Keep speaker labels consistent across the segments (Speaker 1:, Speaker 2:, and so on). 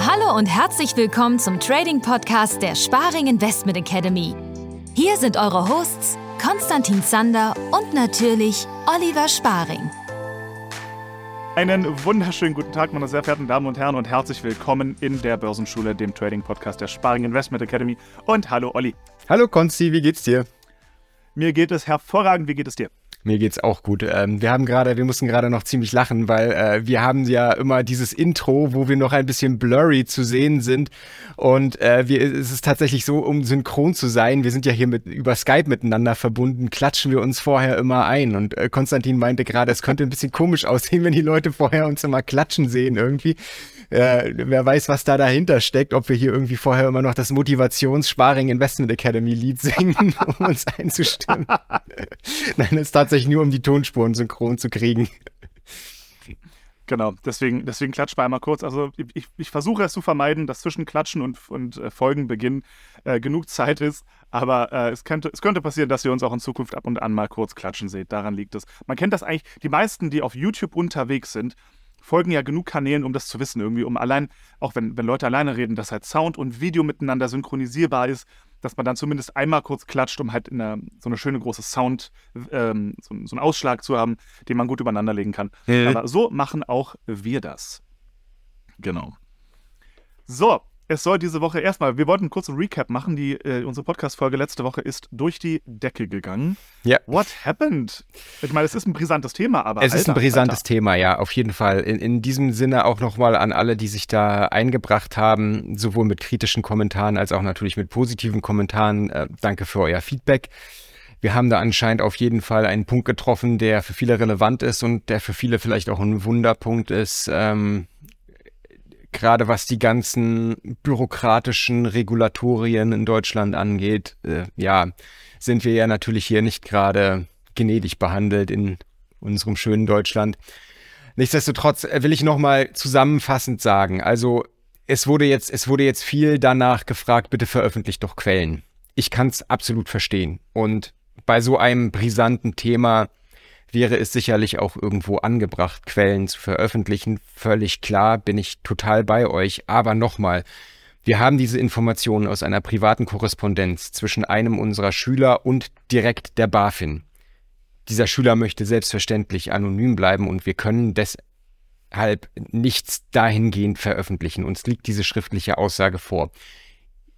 Speaker 1: Hallo und herzlich willkommen zum Trading Podcast der Sparing Investment Academy. Hier sind eure Hosts Konstantin Zander und natürlich Oliver Sparing.
Speaker 2: Einen wunderschönen guten Tag, meine sehr verehrten Damen und Herren, und herzlich willkommen in der Börsenschule, dem Trading-Podcast der Sparing Investment Academy. Und hallo, Olli.
Speaker 3: Hallo, Konsti, wie geht's dir?
Speaker 2: Mir geht es hervorragend. Wie geht es dir?
Speaker 3: Mir geht's auch gut. Ähm, wir haben gerade, wir mussten gerade noch ziemlich lachen, weil äh, wir haben ja immer dieses Intro, wo wir noch ein bisschen blurry zu sehen sind. Und äh, wir, es ist tatsächlich so, um synchron zu sein, wir sind ja hier mit über Skype miteinander verbunden, klatschen wir uns vorher immer ein. Und äh, Konstantin meinte gerade, es könnte ein bisschen komisch aussehen, wenn die Leute vorher uns immer klatschen sehen irgendwie. Äh, wer weiß, was da dahinter steckt, ob wir hier irgendwie vorher immer noch das Motivations-Sparing Investment Academy Lied singen, um uns einzustimmen. Nein, es ist tatsächlich nur, um die Tonspuren synchron zu kriegen.
Speaker 2: Genau, deswegen, deswegen klatscht mal einmal kurz. Also ich, ich versuche es zu vermeiden, dass zwischen Klatschen und, und äh, Folgenbeginn äh, genug Zeit ist. Aber äh, es, könnte, es könnte passieren, dass ihr uns auch in Zukunft ab und an mal kurz klatschen seht. Daran liegt es. Man kennt das eigentlich, die meisten, die auf YouTube unterwegs sind, folgen ja genug Kanälen, um das zu wissen, irgendwie, um allein, auch wenn, wenn Leute alleine reden, dass halt Sound und Video miteinander synchronisierbar ist, dass man dann zumindest einmal kurz klatscht, um halt eine, so eine schöne große Sound, ähm, so, so, einen Ausschlag zu haben, den man gut übereinander legen kann. Mhm. Aber so machen auch wir das. Genau. So, es soll diese Woche erstmal, wir wollten einen kurzen Recap machen. Die, äh, unsere Podcast-Folge letzte Woche ist durch die Decke gegangen.
Speaker 3: Ja.
Speaker 2: What happened? Ich meine, es ist ein brisantes Thema, aber.
Speaker 3: Es Alter, ist ein brisantes Alter. Thema, ja, auf jeden Fall. In, in diesem Sinne auch nochmal an alle, die sich da eingebracht haben, sowohl mit kritischen Kommentaren als auch natürlich mit positiven Kommentaren. Äh, danke für euer Feedback. Wir haben da anscheinend auf jeden Fall einen Punkt getroffen, der für viele relevant ist und der für viele vielleicht auch ein Wunderpunkt ist. Ähm, gerade was die ganzen bürokratischen Regulatorien in Deutschland angeht, äh, ja, sind wir ja natürlich hier nicht gerade gnädig behandelt in unserem schönen Deutschland. Nichtsdestotrotz äh, will ich nochmal zusammenfassend sagen, also es wurde jetzt, es wurde jetzt viel danach gefragt, bitte veröffentlicht doch Quellen. Ich kann es absolut verstehen. Und bei so einem brisanten Thema wäre es sicherlich auch irgendwo angebracht, Quellen zu veröffentlichen. Völlig klar, bin ich total bei euch. Aber nochmal, wir haben diese Informationen aus einer privaten Korrespondenz zwischen einem unserer Schüler und direkt der BaFin. Dieser Schüler möchte selbstverständlich anonym bleiben und wir können deshalb nichts dahingehend veröffentlichen. Uns liegt diese schriftliche Aussage vor.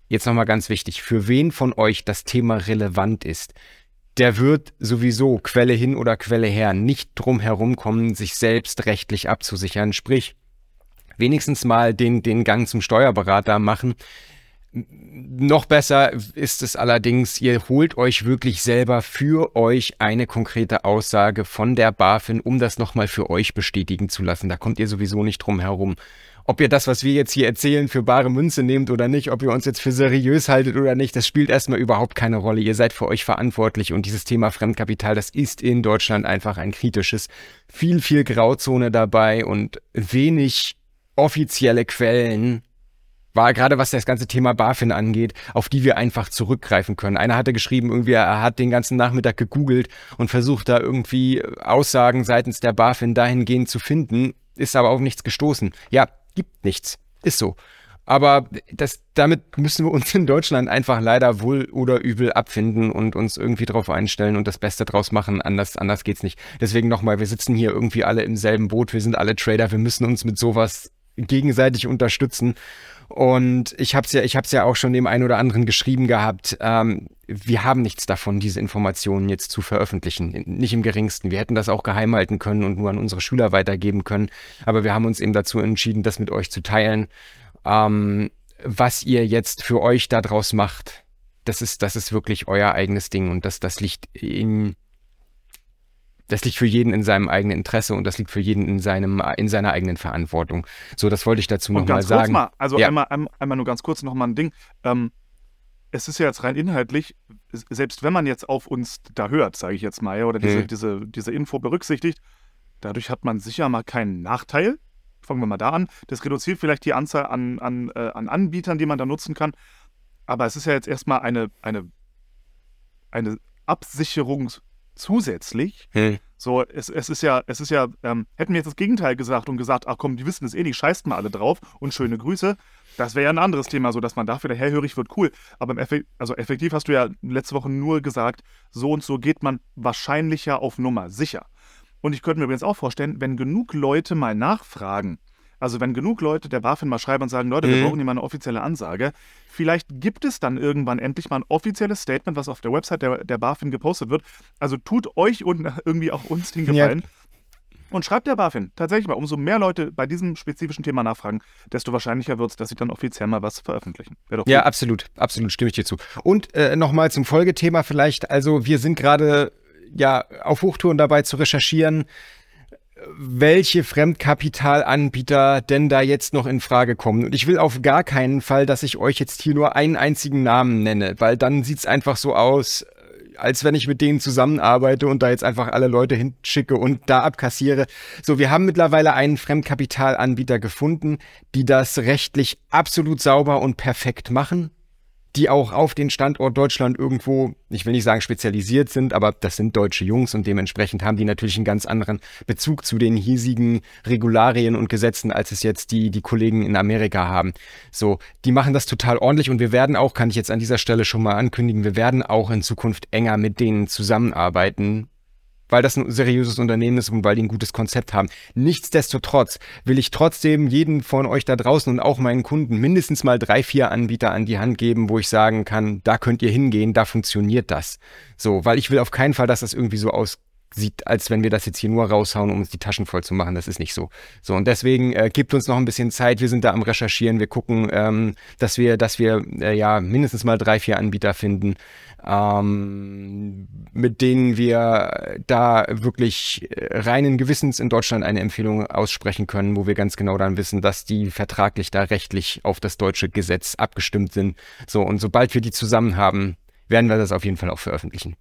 Speaker 3: Jetzt nochmal ganz wichtig, für wen von euch das Thema relevant ist, der wird sowieso Quelle hin oder Quelle her nicht drum herum kommen, sich selbst rechtlich abzusichern. Sprich, wenigstens mal den, den Gang zum Steuerberater machen. Noch besser ist es allerdings, ihr holt euch wirklich selber für euch eine konkrete Aussage von der BaFin, um das nochmal für euch bestätigen zu lassen. Da kommt ihr sowieso nicht drum herum ob ihr das, was wir jetzt hier erzählen, für bare Münze nehmt oder nicht, ob ihr uns jetzt für seriös haltet oder nicht, das spielt erstmal überhaupt keine Rolle. Ihr seid für euch verantwortlich und dieses Thema Fremdkapital, das ist in Deutschland einfach ein kritisches. Viel, viel Grauzone dabei und wenig offizielle Quellen war gerade was das ganze Thema BaFin angeht, auf die wir einfach zurückgreifen können. Einer hatte geschrieben, irgendwie er hat den ganzen Nachmittag gegoogelt und versucht da irgendwie Aussagen seitens der BaFin dahingehend zu finden, ist aber auf nichts gestoßen. Ja, gibt nichts. Ist so. Aber das, damit müssen wir uns in Deutschland einfach leider wohl oder übel abfinden und uns irgendwie drauf einstellen und das Beste draus machen. Anders, anders geht's nicht. Deswegen nochmal, wir sitzen hier irgendwie alle im selben Boot. Wir sind alle Trader. Wir müssen uns mit sowas gegenseitig unterstützen. Und ich habe es ja, ich habe ja auch schon dem einen oder anderen geschrieben gehabt. Ähm, wir haben nichts davon, diese Informationen jetzt zu veröffentlichen. Nicht im geringsten. Wir hätten das auch geheim halten können und nur an unsere Schüler weitergeben können. Aber wir haben uns eben dazu entschieden, das mit euch zu teilen. Ähm, was ihr jetzt für euch daraus macht, das ist, das ist wirklich euer eigenes Ding und das, das liegt in, das liegt für jeden in seinem eigenen Interesse und das liegt für jeden in, seinem, in seiner eigenen Verantwortung. So, das wollte ich dazu nochmal sagen.
Speaker 2: Mal, also ja. einmal, einmal nur ganz kurz nochmal ein Ding. Ähm, es ist ja jetzt rein inhaltlich, selbst wenn man jetzt auf uns da hört, sage ich jetzt mal, oder diese, hm. diese, diese Info berücksichtigt, dadurch hat man sicher mal keinen Nachteil. Fangen wir mal da an. Das reduziert vielleicht die Anzahl an, an, äh, an Anbietern, die man da nutzen kann. Aber es ist ja jetzt erstmal eine, eine, eine Absicherungs- zusätzlich. Hm. So, es, es ist ja, es ist ja, ähm, hätten wir jetzt das Gegenteil gesagt und gesagt, ach komm, die wissen es eh nicht, scheißt mal alle drauf und schöne Grüße. Das wäre ja ein anderes Thema, so dass man dafür der hellhörig wird, cool. Aber Effekt, also effektiv hast du ja letzte Woche nur gesagt, so und so geht man wahrscheinlicher auf Nummer sicher. Und ich könnte mir übrigens auch vorstellen, wenn genug Leute mal nachfragen, also wenn genug Leute der BaFin mal schreiben und sagen, Leute, wir mhm. brauchen hier mal eine offizielle Ansage, vielleicht gibt es dann irgendwann endlich mal ein offizielles Statement, was auf der Website der, der BaFin gepostet wird. Also tut euch und irgendwie auch uns den Gefallen. Ja. Und schreibt der BaFin tatsächlich mal, umso mehr Leute bei diesem spezifischen Thema nachfragen, desto wahrscheinlicher wird es, dass sie dann offiziell mal was veröffentlichen.
Speaker 3: ja, gut. absolut, absolut, stimme ich dir zu. Und äh, nochmal zum Folgethema vielleicht. Also wir sind gerade ja auf Hochtouren dabei zu recherchieren, welche Fremdkapitalanbieter denn da jetzt noch in Frage kommen. Und ich will auf gar keinen Fall, dass ich euch jetzt hier nur einen einzigen Namen nenne, weil dann sieht es einfach so aus, als wenn ich mit denen zusammenarbeite und da jetzt einfach alle Leute hinschicke und da abkassiere. So, wir haben mittlerweile einen Fremdkapitalanbieter gefunden, die das rechtlich absolut sauber und perfekt machen die auch auf den Standort Deutschland irgendwo, ich will nicht sagen spezialisiert sind, aber das sind deutsche Jungs und dementsprechend haben die natürlich einen ganz anderen Bezug zu den hiesigen Regularien und Gesetzen, als es jetzt die, die Kollegen in Amerika haben. So, die machen das total ordentlich und wir werden auch, kann ich jetzt an dieser Stelle schon mal ankündigen, wir werden auch in Zukunft enger mit denen zusammenarbeiten, weil das ein seriöses Unternehmen ist und weil die ein gutes Konzept haben. Nichtsdestotrotz will ich trotzdem jeden von euch da draußen und auch meinen Kunden mindestens mal drei, vier Anbieter an die Hand geben, wo ich sagen kann, da könnt ihr hingehen, da funktioniert das. So, weil ich will auf keinen Fall, dass das irgendwie so aus sieht, als wenn wir das jetzt hier nur raushauen, um uns die Taschen voll zu machen. Das ist nicht so. So, und deswegen äh, gibt uns noch ein bisschen Zeit. Wir sind da am Recherchieren. Wir gucken, ähm, dass wir, dass wir äh, ja mindestens mal drei, vier Anbieter finden, ähm, mit denen wir da wirklich äh, reinen Gewissens in Deutschland eine Empfehlung aussprechen können, wo wir ganz genau dann wissen, dass die vertraglich da rechtlich auf das deutsche Gesetz abgestimmt sind. So, und sobald wir die zusammen haben, werden wir das auf jeden Fall auch veröffentlichen.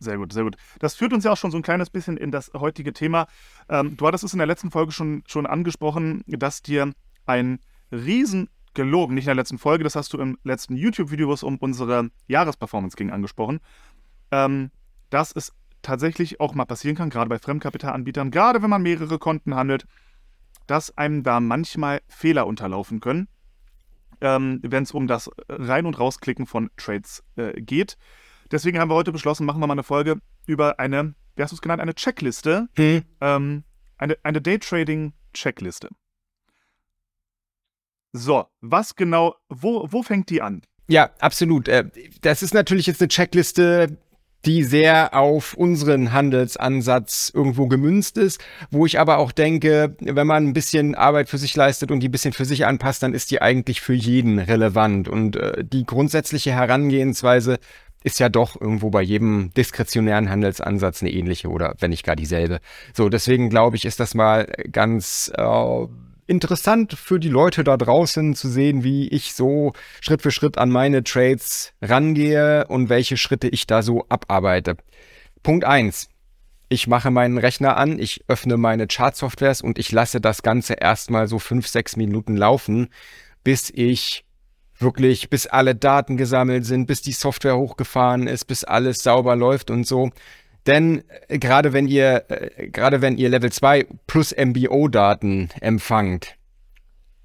Speaker 2: Sehr gut, sehr gut. Das führt uns ja auch schon so ein kleines bisschen in das heutige Thema. Ähm, du hattest es in der letzten Folge schon, schon angesprochen, dass dir ein riesen gelogen, nicht in der letzten Folge, das hast du im letzten YouTube-Video, wo es um unsere Jahresperformance ging, angesprochen, ähm, dass es tatsächlich auch mal passieren kann, gerade bei Fremdkapitalanbietern, gerade wenn man mehrere Konten handelt, dass einem da manchmal Fehler unterlaufen können, ähm, wenn es um das Rein- und Rausklicken von Trades äh, geht. Deswegen haben wir heute beschlossen, machen wir mal eine Folge über eine, wie hast du es genannt, eine Checkliste, hm. ähm, eine, eine Daytrading-Checkliste. So, was genau, wo, wo fängt die an?
Speaker 3: Ja, absolut. Äh, das ist natürlich jetzt eine Checkliste, die sehr auf unseren Handelsansatz irgendwo gemünzt ist, wo ich aber auch denke, wenn man ein bisschen Arbeit für sich leistet und die ein bisschen für sich anpasst, dann ist die eigentlich für jeden relevant. Und äh, die grundsätzliche Herangehensweise ist ja doch irgendwo bei jedem diskretionären Handelsansatz eine ähnliche oder wenn nicht gar dieselbe. So, deswegen glaube ich, ist das mal ganz äh, interessant für die Leute da draußen zu sehen, wie ich so Schritt für Schritt an meine Trades rangehe und welche Schritte ich da so abarbeite. Punkt eins: Ich mache meinen Rechner an, ich öffne meine Chart-Softwares und ich lasse das Ganze erstmal so fünf, sechs Minuten laufen, bis ich wirklich, bis alle Daten gesammelt sind, bis die Software hochgefahren ist, bis alles sauber läuft und so. Denn äh, gerade wenn ihr, äh, gerade wenn ihr Level 2 plus MBO-Daten empfangt,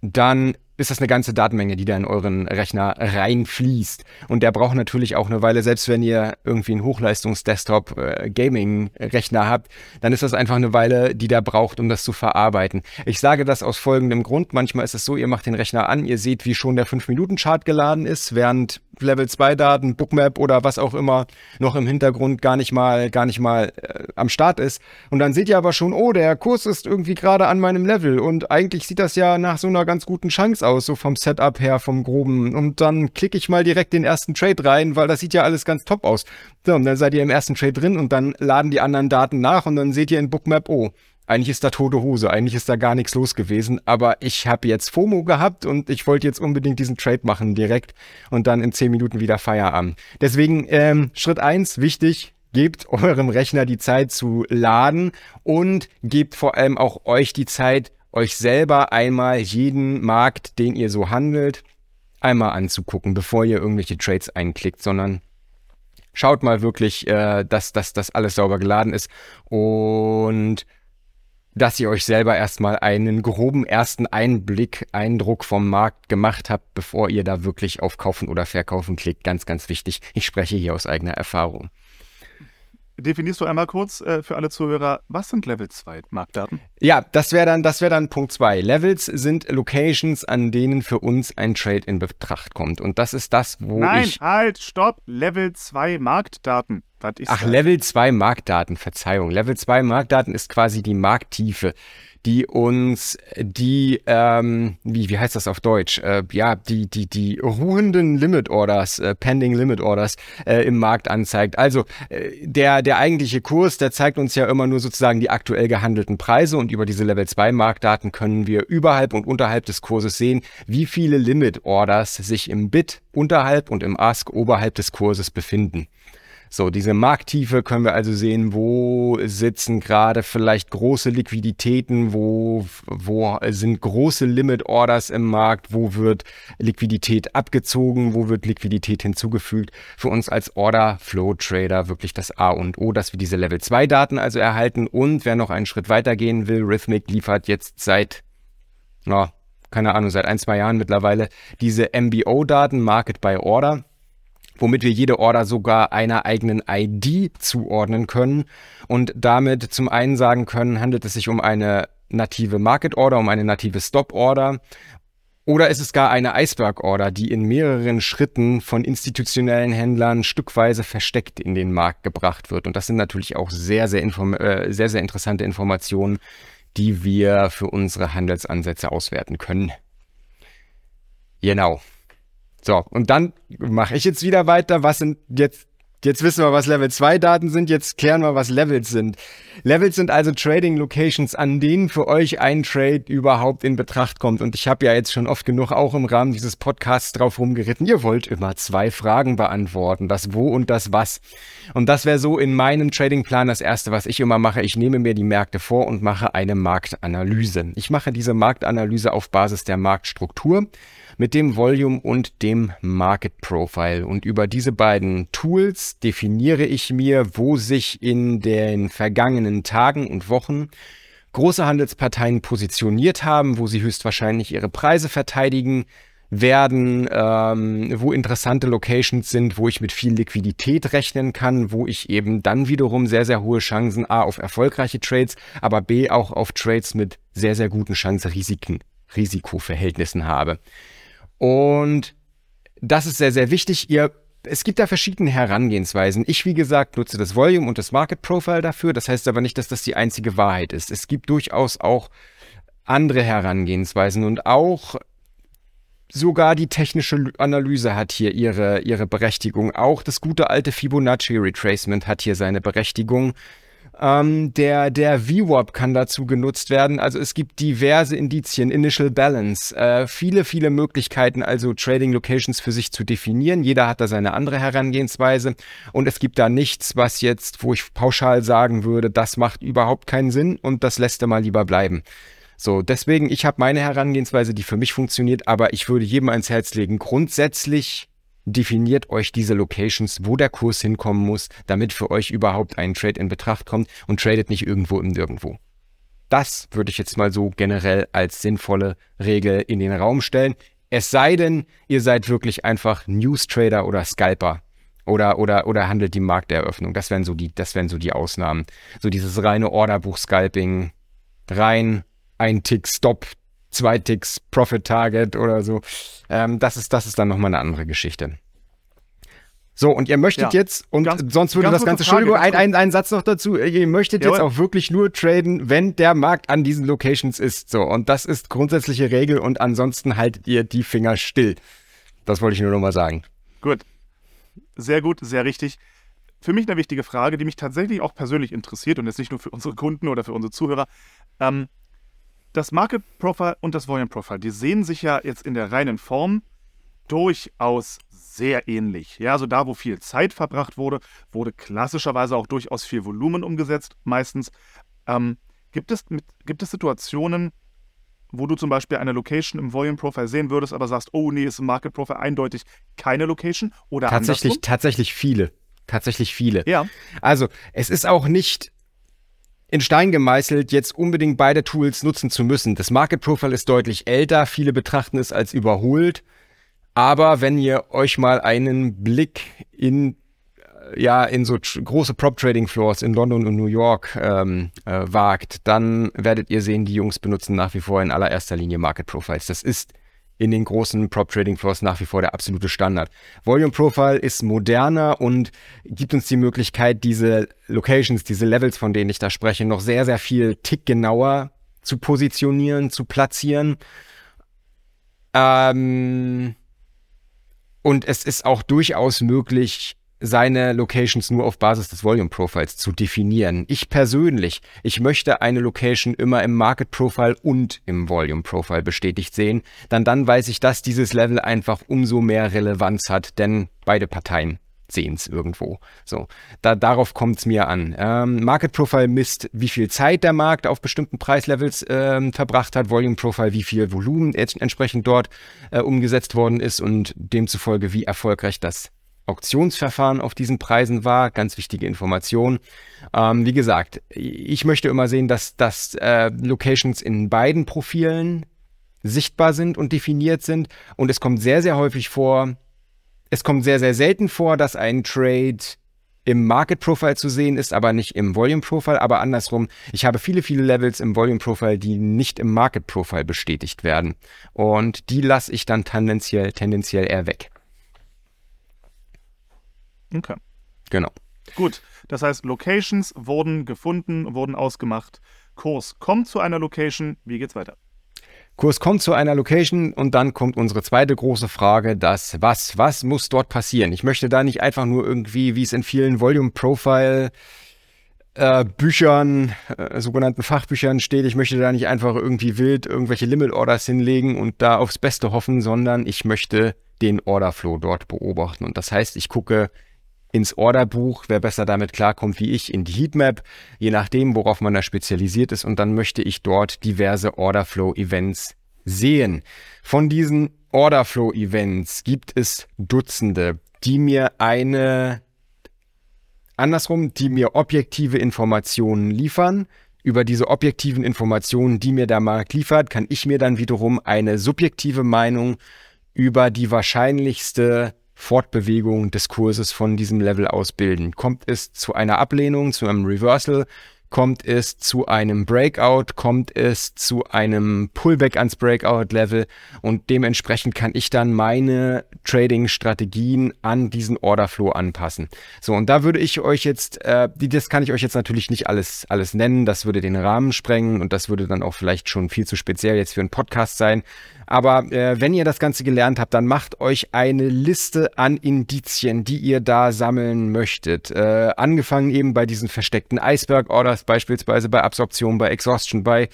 Speaker 3: dann ist das eine ganze Datenmenge, die da in euren Rechner reinfließt. Und der braucht natürlich auch eine Weile, selbst wenn ihr irgendwie einen Hochleistungs-Desktop-Gaming-Rechner äh, habt, dann ist das einfach eine Weile, die der braucht, um das zu verarbeiten. Ich sage das aus folgendem Grund. Manchmal ist es so, ihr macht den Rechner an, ihr seht, wie schon der 5-Minuten-Chart geladen ist, während Level 2 Daten, Bookmap oder was auch immer noch im Hintergrund gar nicht mal, gar nicht mal äh, am Start ist. Und dann seht ihr aber schon, oh, der Kurs ist irgendwie gerade an meinem Level und eigentlich sieht das ja nach so einer ganz guten Chance aus, so vom Setup her, vom groben. Und dann klicke ich mal direkt den ersten Trade rein, weil das sieht ja alles ganz top aus. So, und dann seid ihr im ersten Trade drin und dann laden die anderen Daten nach und dann seht ihr in Bookmap, oh, eigentlich ist da tote Hose, eigentlich ist da gar nichts los gewesen, aber ich habe jetzt FOMO gehabt und ich wollte jetzt unbedingt diesen Trade machen direkt und dann in 10 Minuten wieder Feierabend. Deswegen ähm, Schritt eins wichtig, gebt eurem Rechner die Zeit zu laden und gebt vor allem auch euch die Zeit, euch selber einmal jeden Markt, den ihr so handelt, einmal anzugucken, bevor ihr irgendwelche Trades einklickt, sondern Schaut mal wirklich, äh, dass, dass das alles sauber geladen ist und dass ihr euch selber erstmal einen groben ersten Einblick, Eindruck vom Markt gemacht habt, bevor ihr da wirklich auf Kaufen oder Verkaufen klickt. Ganz, ganz wichtig. Ich spreche hier aus eigener Erfahrung.
Speaker 2: Definierst du einmal kurz äh, für alle Zuhörer, was sind Level 2 Marktdaten?
Speaker 3: Ja, das wäre dann, das wäre dann Punkt 2. Levels sind Locations, an denen für uns ein Trade in Betracht kommt. Und das ist das, wo
Speaker 2: Nein,
Speaker 3: ich.
Speaker 2: halt, stopp. Level 2 Marktdaten.
Speaker 3: Was ist Ach, das? Level 2 Marktdaten, Verzeihung. Level 2 Marktdaten ist quasi die Markttiefe die uns die, ähm, wie, wie heißt das auf Deutsch? Äh, ja, die, die, die ruhenden Limit Orders, äh, Pending Limit Orders äh, im Markt anzeigt. Also äh, der, der eigentliche Kurs, der zeigt uns ja immer nur sozusagen die aktuell gehandelten Preise und über diese Level 2 Marktdaten können wir überhalb und unterhalb des Kurses sehen, wie viele Limit Orders sich im Bid unterhalb und im Ask oberhalb des Kurses befinden. So, diese Markttiefe können wir also sehen, wo sitzen gerade vielleicht große Liquiditäten, wo, wo sind große Limit Orders im Markt, wo wird Liquidität abgezogen, wo wird Liquidität hinzugefügt. Für uns als Order Flow Trader wirklich das A und O, dass wir diese Level 2 Daten also erhalten. Und wer noch einen Schritt weiter gehen will, Rhythmic liefert jetzt seit, na, keine Ahnung, seit ein, zwei Jahren mittlerweile diese MBO-Daten, Market by Order womit wir jede Order sogar einer eigenen ID zuordnen können und damit zum einen sagen können, handelt es sich um eine native Market Order, um eine native Stop Order oder ist es gar eine Iceberg Order, die in mehreren Schritten von institutionellen Händlern stückweise versteckt in den Markt gebracht wird. Und das sind natürlich auch sehr, sehr, äh, sehr, sehr interessante Informationen, die wir für unsere Handelsansätze auswerten können. Genau. So, und dann mache ich jetzt wieder weiter. Was sind jetzt Jetzt wissen wir, was Level 2 Daten sind. Jetzt klären wir, was Levels sind. Levels sind also Trading Locations, an denen für euch ein Trade überhaupt in Betracht kommt. Und ich habe ja jetzt schon oft genug auch im Rahmen dieses Podcasts drauf rumgeritten. Ihr wollt immer zwei Fragen beantworten. Das Wo und das Was. Und das wäre so in meinem Tradingplan das erste, was ich immer mache. Ich nehme mir die Märkte vor und mache eine Marktanalyse. Ich mache diese Marktanalyse auf Basis der Marktstruktur mit dem Volume und dem Market Profile. Und über diese beiden Tools definiere ich mir, wo sich in den vergangenen Tagen und Wochen große Handelsparteien positioniert haben, wo sie höchstwahrscheinlich ihre Preise verteidigen werden, ähm, wo interessante Locations sind, wo ich mit viel Liquidität rechnen kann, wo ich eben dann wiederum sehr, sehr hohe Chancen A auf erfolgreiche Trades, aber B auch auf Trades mit sehr, sehr guten Chance-Risiken, Risikoverhältnissen habe. Und das ist sehr, sehr wichtig. Ihr es gibt da verschiedene Herangehensweisen. Ich, wie gesagt, nutze das Volume und das Market Profile dafür. Das heißt aber nicht, dass das die einzige Wahrheit ist. Es gibt durchaus auch andere Herangehensweisen und auch sogar die technische Analyse hat hier ihre, ihre Berechtigung. Auch das gute alte Fibonacci Retracement hat hier seine Berechtigung. Ähm, der der VWAP kann dazu genutzt werden. Also es gibt diverse Indizien, Initial Balance, äh, viele, viele Möglichkeiten, also Trading Locations für sich zu definieren. Jeder hat da seine andere Herangehensweise und es gibt da nichts, was jetzt, wo ich pauschal sagen würde, das macht überhaupt keinen Sinn und das lässt er mal lieber bleiben. So, deswegen, ich habe meine Herangehensweise, die für mich funktioniert, aber ich würde jedem ans Herz legen, grundsätzlich definiert euch diese Locations, wo der Kurs hinkommen muss, damit für euch überhaupt ein Trade in Betracht kommt und tradet nicht irgendwo im Nirgendwo. Das würde ich jetzt mal so generell als sinnvolle Regel in den Raum stellen. Es sei denn, ihr seid wirklich einfach News Trader oder Scalper oder, oder, oder handelt die Markteröffnung. Das wären so die, das wären so die Ausnahmen. So dieses reine Orderbuch-Scalping, rein ein Tick Stop, zwei Ticks Profit Target oder so. Ähm, das, ist, das ist dann nochmal eine andere Geschichte. So, und ihr möchtet ja. jetzt, und ganz, sonst würde das Ganze, Frage, Entschuldigung, ein, ein, ein Satz noch dazu, ihr möchtet Jawohl. jetzt auch wirklich nur traden, wenn der Markt an diesen Locations ist. So, und das ist grundsätzliche Regel und ansonsten haltet ihr die Finger still. Das wollte ich nur nochmal sagen.
Speaker 2: Gut. Sehr gut, sehr richtig. Für mich eine wichtige Frage, die mich tatsächlich auch persönlich interessiert und jetzt nicht nur für unsere Kunden oder für unsere Zuhörer. Ähm, das Market Profile und das Volume Profile, die sehen sich ja jetzt in der reinen Form durchaus sehr ähnlich. Ja, also da, wo viel Zeit verbracht wurde, wurde klassischerweise auch durchaus viel Volumen umgesetzt, meistens. Ähm, gibt, es, gibt es Situationen, wo du zum Beispiel eine Location im Volume Profile sehen würdest, aber sagst, oh nee, ist im Market Profile eindeutig keine Location oder
Speaker 3: tatsächlich,
Speaker 2: andersrum?
Speaker 3: Tatsächlich viele. tatsächlich viele.
Speaker 2: Ja.
Speaker 3: Also, es ist auch nicht in Stein gemeißelt, jetzt unbedingt beide Tools nutzen zu müssen. Das Market Profile ist deutlich älter, viele betrachten es als überholt. Aber wenn ihr euch mal einen Blick in ja in so große Prop Trading Floors in London und New York ähm, äh, wagt, dann werdet ihr sehen, die Jungs benutzen nach wie vor in allererster Linie Market Profiles. Das ist in den großen Prop Trading Floors nach wie vor der absolute Standard. Volume Profile ist moderner und gibt uns die Möglichkeit, diese Locations, diese Levels, von denen ich da spreche, noch sehr, sehr viel tick genauer zu positionieren, zu platzieren. Ähm, und es ist auch durchaus möglich, seine Locations nur auf Basis des Volume Profiles zu definieren. Ich persönlich, ich möchte eine Location immer im Market Profile und im Volume Profile bestätigt sehen, dann dann weiß ich, dass dieses Level einfach umso mehr Relevanz hat, denn beide Parteien sehen es irgendwo. So, da, darauf kommt es mir an. Ähm, Market Profile misst, wie viel Zeit der Markt auf bestimmten Preislevels ähm, verbracht hat. Volume Profile, wie viel Volumen entsprechend dort äh, umgesetzt worden ist und demzufolge, wie erfolgreich das Auktionsverfahren auf diesen Preisen war. Ganz wichtige Information. Ähm, wie gesagt, ich möchte immer sehen, dass, dass äh, Locations in beiden Profilen sichtbar sind und definiert sind. Und es kommt sehr, sehr häufig vor, es kommt sehr, sehr selten vor, dass ein Trade im Market Profile zu sehen ist, aber nicht im Volume Profile. Aber andersrum, ich habe viele, viele Levels im Volume Profile, die nicht im Market Profile bestätigt werden. Und die lasse ich dann tendenziell, tendenziell eher weg.
Speaker 2: Okay.
Speaker 3: Genau.
Speaker 2: Gut, das heißt, Locations wurden gefunden, wurden ausgemacht. Kurs kommt zu einer Location. Wie geht's weiter?
Speaker 3: Kurs kommt zu einer Location und dann kommt unsere zweite große Frage, das was, was muss dort passieren? Ich möchte da nicht einfach nur irgendwie, wie es in vielen Volume Profile äh, Büchern, äh, sogenannten Fachbüchern steht, ich möchte da nicht einfach irgendwie wild irgendwelche Limit Orders hinlegen und da aufs Beste hoffen, sondern ich möchte den Orderflow dort beobachten. Und das heißt, ich gucke ins Orderbuch, wer besser damit klarkommt wie ich, in die Heatmap, je nachdem, worauf man da spezialisiert ist. Und dann möchte ich dort diverse Orderflow-Events sehen. Von diesen Orderflow-Events gibt es Dutzende, die mir eine, andersrum, die mir objektive Informationen liefern. Über diese objektiven Informationen, die mir der Markt liefert, kann ich mir dann wiederum eine subjektive Meinung über die wahrscheinlichste Fortbewegung des Kurses von diesem Level aus bilden. Kommt es zu einer Ablehnung, zu einem Reversal, kommt es zu einem Breakout, kommt es zu einem Pullback ans Breakout-Level und dementsprechend kann ich dann meine Trading-Strategien an diesen Orderflow anpassen. So, und da würde ich euch jetzt, äh, das kann ich euch jetzt natürlich nicht alles, alles nennen, das würde den Rahmen sprengen und das würde dann auch vielleicht schon viel zu speziell jetzt für einen Podcast sein. Aber äh, wenn ihr das Ganze gelernt habt, dann macht euch eine Liste an Indizien, die ihr da sammeln möchtet. Äh, angefangen eben bei diesen versteckten Iceberg-Orders, beispielsweise bei Absorption, bei Exhaustion, bei,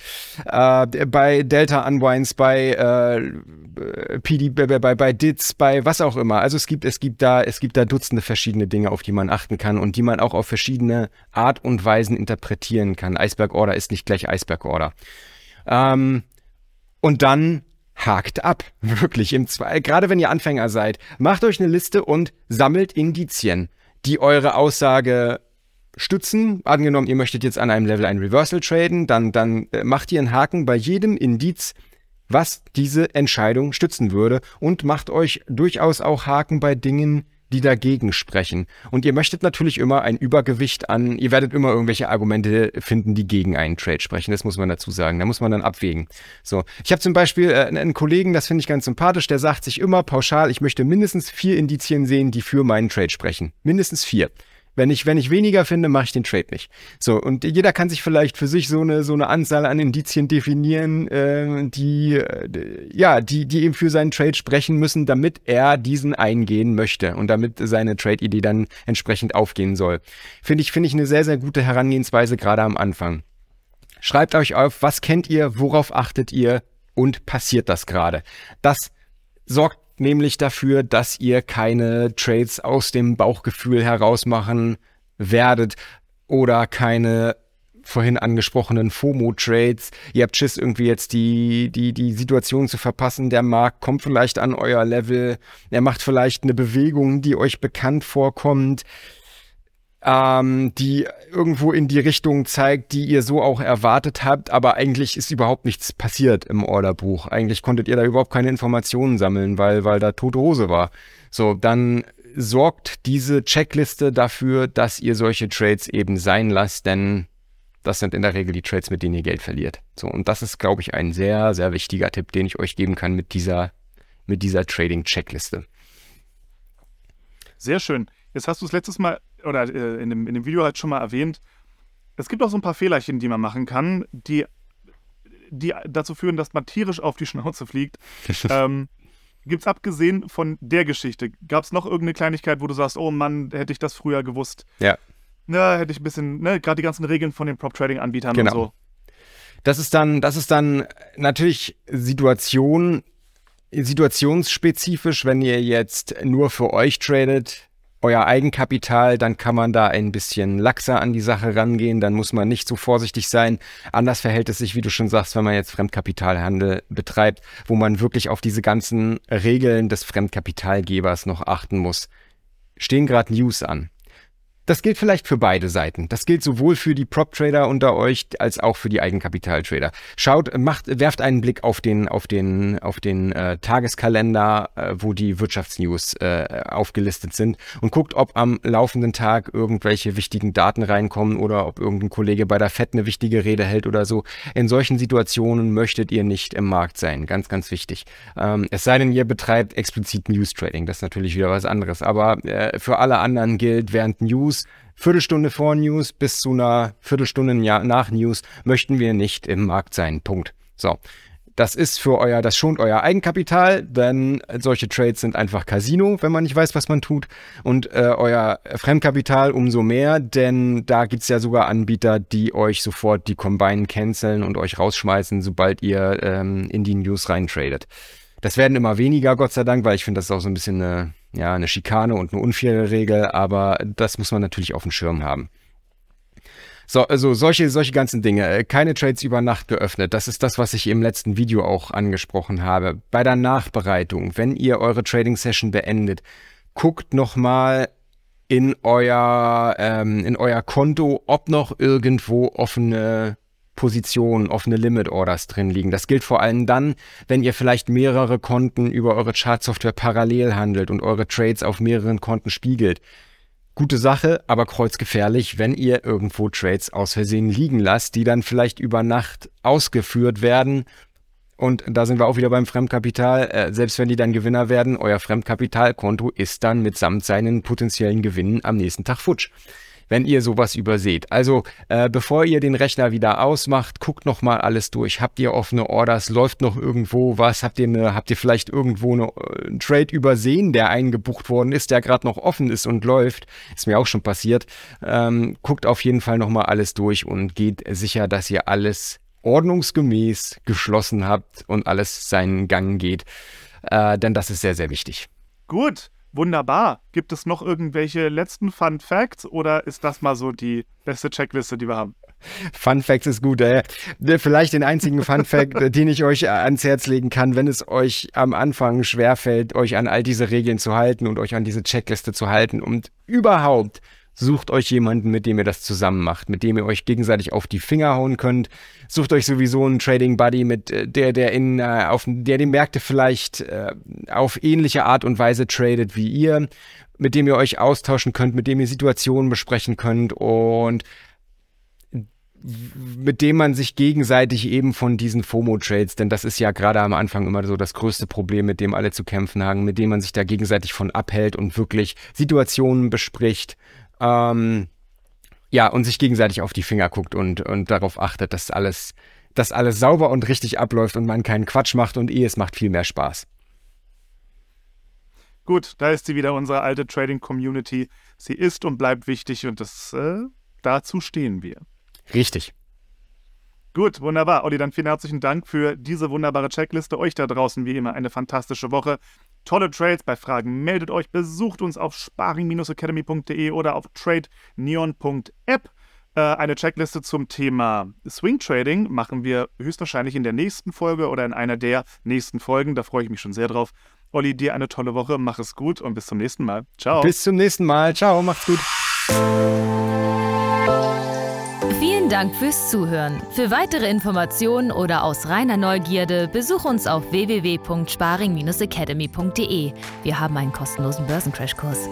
Speaker 3: äh, bei Delta-Unwinds, bei äh, PD, bei, bei, bei DITs, bei was auch immer. Also es gibt, es gibt da, es gibt da Dutzende verschiedene Dinge, auf die man achten kann und die man auch auf verschiedene Art und Weisen interpretieren kann. Iceberg-Order ist nicht gleich Iceberg-Order. Ähm, und dann hakt ab. Wirklich im Zwei gerade wenn ihr Anfänger seid, macht euch eine Liste und sammelt Indizien, die eure Aussage stützen. Angenommen, ihr möchtet jetzt an einem Level ein Reversal traden, dann, dann äh, macht ihr einen Haken bei jedem Indiz, was diese Entscheidung stützen würde und macht euch durchaus auch Haken bei Dingen, die dagegen sprechen. Und ihr möchtet natürlich immer ein Übergewicht an, ihr werdet immer irgendwelche Argumente finden, die gegen einen Trade sprechen. Das muss man dazu sagen. Da muss man dann abwägen. So. Ich habe zum Beispiel äh, einen Kollegen, das finde ich ganz sympathisch, der sagt sich immer pauschal, ich möchte mindestens vier Indizien sehen, die für meinen Trade sprechen. Mindestens vier. Wenn ich, wenn ich weniger finde, mache ich den Trade nicht. So, und jeder kann sich vielleicht für sich so eine, so eine Anzahl an Indizien definieren, äh, die, äh, ja, die, die eben für seinen Trade sprechen müssen, damit er diesen eingehen möchte und damit seine Trade-Idee dann entsprechend aufgehen soll. Finde ich, finde ich eine sehr, sehr gute Herangehensweise, gerade am Anfang. Schreibt euch auf, was kennt ihr, worauf achtet ihr und passiert das gerade. Das sorgt nämlich dafür, dass ihr keine Trades aus dem Bauchgefühl heraus machen werdet oder keine vorhin angesprochenen FOMO-Trades. Ihr habt Schiss, irgendwie jetzt die, die, die Situation zu verpassen. Der Markt kommt vielleicht an euer Level. Er macht vielleicht eine Bewegung, die euch bekannt vorkommt. Ähm, die irgendwo in die Richtung zeigt, die ihr so auch erwartet habt, aber eigentlich ist überhaupt nichts passiert im Orderbuch. Eigentlich konntet ihr da überhaupt keine Informationen sammeln, weil, weil da tote Hose war. So, dann sorgt diese Checkliste dafür, dass ihr solche Trades eben sein lasst, denn das sind in der Regel die Trades, mit denen ihr Geld verliert. So, und das ist, glaube ich, ein sehr, sehr wichtiger Tipp, den ich euch geben kann mit dieser, mit dieser Trading-Checkliste.
Speaker 2: Sehr schön. Jetzt hast du es letztes Mal oder äh, in, dem, in dem Video halt schon mal erwähnt. Es gibt auch so ein paar Fehlerchen, die man machen kann, die, die dazu führen, dass man tierisch auf die Schnauze fliegt. ähm, Gibt es abgesehen von der Geschichte, gab es noch irgendeine Kleinigkeit, wo du sagst, oh Mann, hätte ich das früher gewusst?
Speaker 3: Ja.
Speaker 2: Na, hätte ich ein bisschen, ne, gerade die ganzen Regeln von den Prop-Trading-Anbietern genau. und so.
Speaker 3: Das ist dann, das ist dann natürlich Situation, situationsspezifisch, wenn ihr jetzt nur für euch tradet, euer Eigenkapital, dann kann man da ein bisschen laxer an die Sache rangehen, dann muss man nicht so vorsichtig sein. Anders verhält es sich, wie du schon sagst, wenn man jetzt Fremdkapitalhandel betreibt, wo man wirklich auf diese ganzen Regeln des Fremdkapitalgebers noch achten muss. Stehen gerade News an. Das gilt vielleicht für beide Seiten. Das gilt sowohl für die Prop-Trader unter euch als auch für die Eigenkapital-Trader. Schaut, macht, werft einen Blick auf den, auf den, auf den äh, Tageskalender, äh, wo die Wirtschaftsnews äh, aufgelistet sind und guckt, ob am laufenden Tag irgendwelche wichtigen Daten reinkommen oder ob irgendein Kollege bei der FED eine wichtige Rede hält oder so. In solchen Situationen möchtet ihr nicht im Markt sein. Ganz, ganz wichtig. Ähm, es sei denn, ihr betreibt explizit News Trading. Das ist natürlich wieder was anderes. Aber äh, für alle anderen gilt, während News News, Viertelstunde vor News bis zu einer Viertelstunde nach News möchten wir nicht im Markt sein. Punkt. So. Das ist für euer, das schont euer Eigenkapital, denn solche Trades sind einfach Casino, wenn man nicht weiß, was man tut. Und äh, euer Fremdkapital umso mehr, denn da gibt es ja sogar Anbieter, die euch sofort die Combine canceln und euch rausschmeißen, sobald ihr ähm, in die News reintradet. Das werden immer weniger, Gott sei Dank, weil ich finde, das ist auch so ein bisschen eine ja, eine Schikane und eine unfaire Regel, aber das muss man natürlich auf dem Schirm haben. So, also solche, solche ganzen Dinge. Äh, keine Trades über Nacht geöffnet. Das ist das, was ich im letzten Video auch angesprochen habe. Bei der Nachbereitung, wenn ihr eure Trading Session beendet, guckt nochmal in euer, ähm, in euer Konto, ob noch irgendwo offene Positionen, offene Limit Orders drin liegen. Das gilt vor allem dann, wenn ihr vielleicht mehrere Konten über eure Chartsoftware parallel handelt und eure Trades auf mehreren Konten spiegelt. Gute Sache, aber kreuzgefährlich, wenn ihr irgendwo Trades aus Versehen liegen lasst, die dann vielleicht über Nacht ausgeführt werden. Und da sind wir auch wieder beim Fremdkapital. Äh, selbst wenn die dann Gewinner werden, euer Fremdkapitalkonto ist dann mitsamt seinen potenziellen Gewinnen am nächsten Tag futsch wenn ihr sowas überseht. Also äh, bevor ihr den Rechner wieder ausmacht, guckt noch mal alles durch. Habt ihr offene Orders? Läuft noch irgendwo was? Habt ihr eine, habt ihr vielleicht irgendwo eine, äh, einen Trade übersehen, der eingebucht worden ist, der gerade noch offen ist und läuft? Ist mir auch schon passiert. Ähm, guckt auf jeden Fall noch mal alles durch und geht sicher, dass ihr alles ordnungsgemäß geschlossen habt und alles seinen Gang geht. Äh, denn das ist sehr, sehr wichtig.
Speaker 2: Gut. Wunderbar. Gibt es noch irgendwelche letzten Fun Facts oder ist das mal so die beste Checkliste, die wir haben?
Speaker 3: Fun Facts ist gut. Äh, vielleicht den einzigen Fun Fact, den ich euch ans Herz legen kann, wenn es euch am Anfang schwerfällt, euch an all diese Regeln zu halten und euch an diese Checkliste zu halten und überhaupt Sucht euch jemanden, mit dem ihr das zusammen macht, mit dem ihr euch gegenseitig auf die Finger hauen könnt. Sucht euch sowieso einen Trading Buddy, mit äh, der, der in, äh, auf, der die Märkte vielleicht äh, auf ähnliche Art und Weise tradet wie ihr, mit dem ihr euch austauschen könnt, mit dem ihr Situationen besprechen könnt und mit dem man sich gegenseitig eben von diesen FOMO-Trades, denn das ist ja gerade am Anfang immer so das größte Problem, mit dem alle zu kämpfen haben, mit dem man sich da gegenseitig von abhält und wirklich Situationen bespricht, ähm, ja, und sich gegenseitig auf die Finger guckt und, und darauf achtet, dass alles, dass alles sauber und richtig abläuft und man keinen Quatsch macht und eh, es macht viel mehr Spaß.
Speaker 2: Gut, da ist sie wieder, unsere alte Trading Community. Sie ist und bleibt wichtig und das, äh, dazu stehen wir.
Speaker 3: Richtig.
Speaker 2: Gut, wunderbar. Olli, dann vielen herzlichen Dank für diese wunderbare Checkliste. Euch da draußen wie immer eine fantastische Woche tolle Trades. Bei Fragen meldet euch, besucht uns auf sparing-academy.de oder auf tradeneon.app. Äh, eine Checkliste zum Thema Swing Trading machen wir höchstwahrscheinlich in der nächsten Folge oder in einer der nächsten Folgen. Da freue ich mich schon sehr drauf. Olli, dir eine tolle Woche, mach es gut und bis zum nächsten Mal. Ciao.
Speaker 3: Bis zum nächsten Mal. Ciao, macht's gut.
Speaker 1: Dank fürs Zuhören. Für weitere Informationen oder aus reiner Neugierde besuch uns auf www.sparing-academy.de. Wir haben einen kostenlosen Börsencrashkurs.